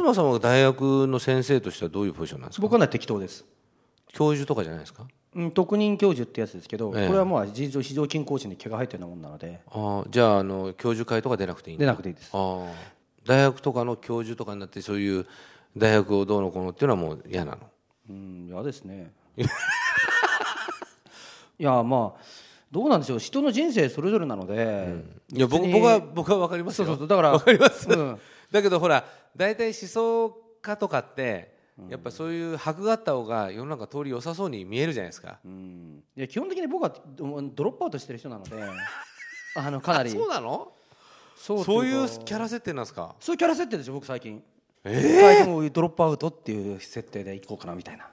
東さんは大学の先生としてはどういうポジションなんですか？僕はね適当です。教授とかじゃないですか？うん特任教授ってやつですけど、ええ。これはもう事実上非常勤講師に毛が生えてるようなもんなので。ああじゃああの教授会とか出なくていい出なくていいです。大学とかの教授とかになってそういう大学をどうのこうのっていうのはもう嫌なの？うん嫌ですね。いやまあどうなんでしょう。人の人生それぞれなので、いや僕僕は僕は分かりますよ。そうそうそう。だからわかります、うんだけどほら大体思想家とかってやっぱそういう箔があった方が世の中通り良さそうに見えるじゃないですか、うん。いや基本的に僕はドロップアウトしてる人なので。あのかなり。そうなの？そうそういうキャラ設定なんですか？そういうキャラ設定ですよ僕最近。え最近もうドロップアウトっていう設定でいこうかなみたいな。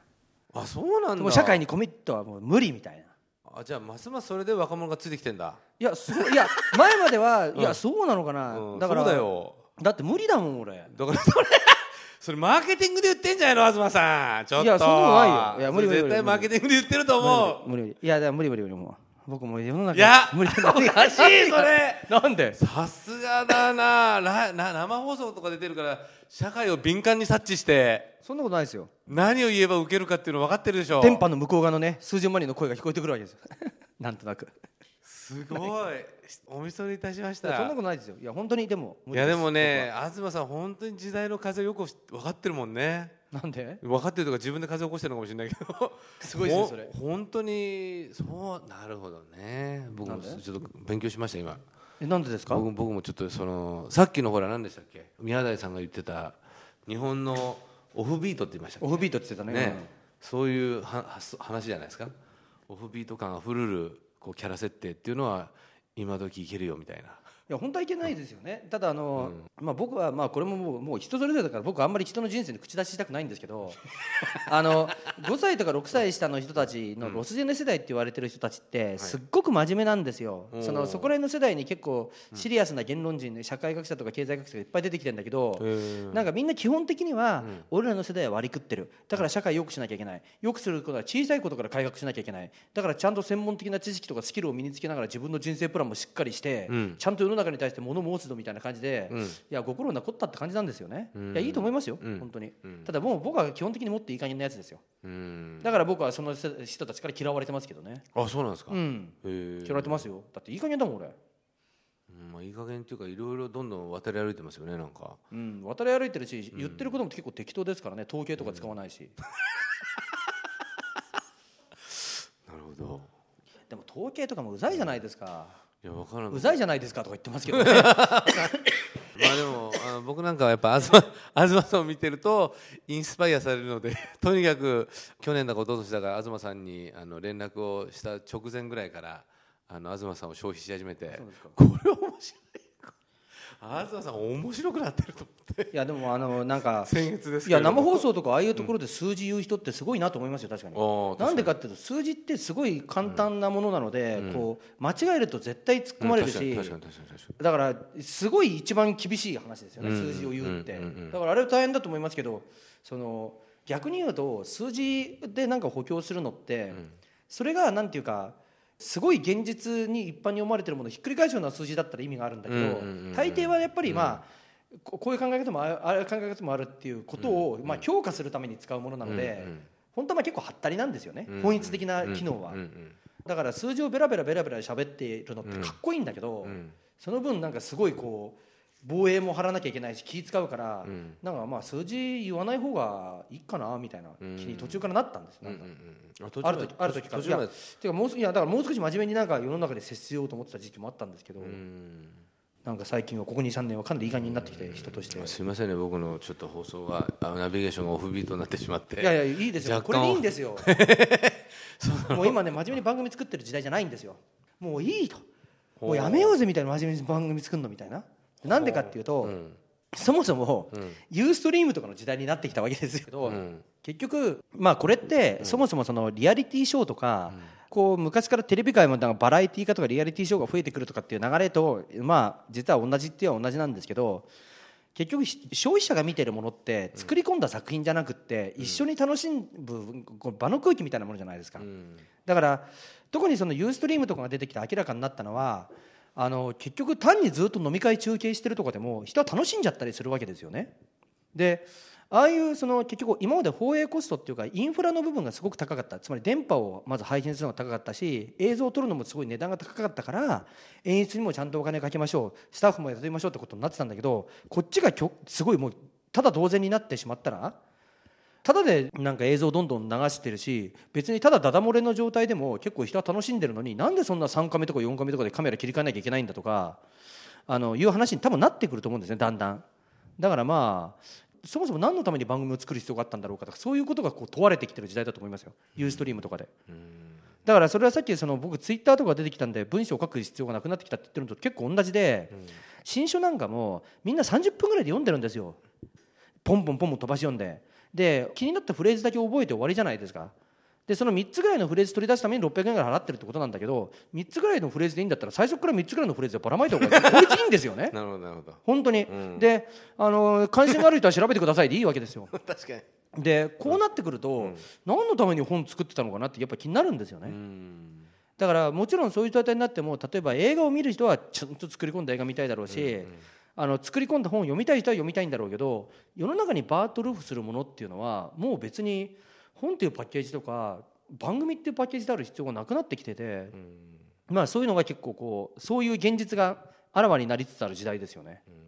あそうなんだ。もう社会にコミットはもう無理みたいな。あじゃあますますそれで若者がついてきてんだ。いやそういや前までは、いやそうなのかな、うん。だからそうだよだって無理だもん俺。だからそれそれマーケティングで言ってんじゃないの東さん。ちょっと。いやそんなことないよ。いや無理無理絶対マーケティングで言ってると思う。無理無理いや無理無理無理もう僕もう世の中いや無理おかしいそれ。なんで？さすがだな。なな生放送とか出てるから社会を敏感に察知して。そんなことないですよ。何を言えば受けるかっていうの分かってるでしょ。電波の向こう側のね数十万人の声が聞こえてくるわけですよ。なんとなくすごい。お見それいたしましいやそんなたことないですよ。いや本当にでもいやでもね東さん本当に時代の風よく分かってるもんね。なんで？分かってるとか自分で風起こしてるのかもしれないけど。すごいですねそれ。ほ本当にそうなるほどね。僕もちょっと勉強しました今。えなんでですか？僕僕もちょっとそのさっきのほら何でしたっけ？宮台さんが言ってた日本のオフビートって言いましたオフビートって言ってたね。ね、そういうはは話じゃないですか？オフビート感あふれるこうキャラ設定っていうのは今時いけるよみたいな。いや本当はいけないですよね。ただあの、まあ、僕はまあこれももうもう人それぞれだから僕はあんまり人の人生に口出ししたくないんですけど あの5歳とか6歳下の人たちのロスジェネ世代って言われてる人たちってすっごく真面目なんですよ、そのそこら辺の世代に結構シリアスな言論人、社会学者とか経済学者がいっぱい出てきてるんだけど、なんかみんな基本的には俺らの世代は割り食ってる。だから社会を良くしなきゃいけない。良くすることは小さいことから改革しなきゃいけない。だからちゃんと専門的な知識とかスキルを身につけながら自分の人生プランもしっかりして、ちゃんと世の中に対して物申すぞみたいな感じで、いやご苦労なこったって感じなんですよね、いやいいと思いますよ、本当に、ただもう僕は基本的にもっといい加減なやつですよ。うん。だから僕はその人たちから嫌われてますけどね。あそうなんですか、嫌われてますよ。だっていい加減だもん俺。うんまあ、いい加減っていうかいろいろどんどん渡り歩いてますよねなんか。うん、渡り歩いてるし、言ってることも結構適当ですからね。統計とか使わないし、なるほど。でも統計とかもうざいじゃないですかいや分からん。うざいじゃないですかとか言ってますけどね。まあでもあの僕なんかはやっぱ東東 さんを見てるとインスパイアされるので とにかく去年だか一昨年だか東さんにあの連絡をした直前ぐらいからあの東さんを消費し始めてこれ面白い東さん面白くなってると思って。いやでもあのなんか先月ですいや生放送とかああいうところで数字言う人ってすごいなと思いますよ確かに。なんでかっていうと数字ってすごい簡単なものなので、こう間違えると絶対突っ込まれるし、うん確かに確かに確かに。確かだからすごい一番厳しい話ですよね、うん数字を言うって、だからあれは大変だと思いますけどその逆に言うと数字でなんか補強するのって、それがなんていうかすごい現実に一般に思われてるものをひっくり返すような数字だったら意味があるんだけど、大抵はやっぱりまあ、ここういう考え方もある考え方もあるっていうことを、まあ、強化するために使うものなので、本当はまあ結構はったりなんですよね、うん本質的な機能は、だから数字をベラベラベラベラ喋っているのってかっこいいんだけど、ん。その分なんかすごいこう防衛も張らなきゃいけないし気使うから、ん。なんかまあ数字言わない方がいいかなみたいな気に途中からなったんです、なんか。ある時ある時から。いやかもうすいやだからもう少し真面目になんか世の中で接しようと思ってた時期もあったんですけど、うん。なんか最近はここ23年はかなりいい感じになってきて人として。すみませんね僕のちょっと放送があナビゲーションがオフビートになってしまって。いやいやいいですよ。これでいいんですよ。もう今ね真面目に番組作ってる時代じゃないんですよ。もういいと。もうやめようぜみたいな真面目に番組作るのみたいななんでかっていうと、そもそも、ユーストリームとかの時代になってきたわけですけど、ん。結局まあこれって、そもそもそのリアリティショーとか、こう昔からテレビ界もなんかバラエティー化とかリアリティショーが増えてくるとかっていう流れとまあ実は同じっては同じなんですけど結局し消費者が見てるものって作り込んだ作品じゃなくって一緒に楽しむ場の空気みたいなものじゃないですか、だから特にそのユーストリームとかが出てきて明らかになったのはあの結局単にずっと飲み会中継してるとかでも人は楽しんじゃったりするわけですよね。でああいうその結局今まで放映コストっていうかインフラの部分がすごく高かった。つまり電波をまず配信するのが高かったし映像を撮るのもすごい値段が高かったから演出にもちゃんとお金かけましょう。スタッフも雇いましょうってことになってたんだけどこっちがすごいもうただ同然になってしまったらただでなんか映像どんどん流してるし別にただダダ漏れの状態でも結構人は楽しんでるのになんでそんな3カメとか4カメとかでカメラ切り替えなきゃいけないんだとかあのいう話に多分なってくると思うんですねだんだん。だからまあそもそも何のために番組を作る必要があったんだろうかとかそういうことがこう問われてきてる時代だと思いますよユーストリームとかで。だからそれはさっきその僕ツイッターとか出てきたんで文章を書く必要がなくなってきたって言ってるのと結構同じで、新書なんかもみんな30分ぐらいで読んでるんですよポンポンポンポン飛ばし読んでで気になったフレーズだけ覚えて終わりじゃないですか。でその3つぐらいのフレーズ取り出すために600円ぐらい払ってるってことなんだけど3つぐらいのフレーズでいいんだったら最初から3つぐらいのフレーズでばらまいた方が効率いいんですよね。なるほどなるほど。本当に、ん。であの関心がある人は調べてくださいでいいわけですよ。確かに。でこうなってくると、何のために本作ってたのかなってやっぱ気になるんですよね、だからもちろんそういう状態になっても例えば映画を見る人はちゃんと作り込んだ映画見たいだろうし、あの作り込んだ本を読みたい人は読みたいんだろうけど世の中にバートルーフするものっていうのはもう別に本っていうパッケージとか番組っていうパッケージである必要がなくなってきてて、まあそういうのが結構こうそういう現実があらわになりつつある時代ですよね。うん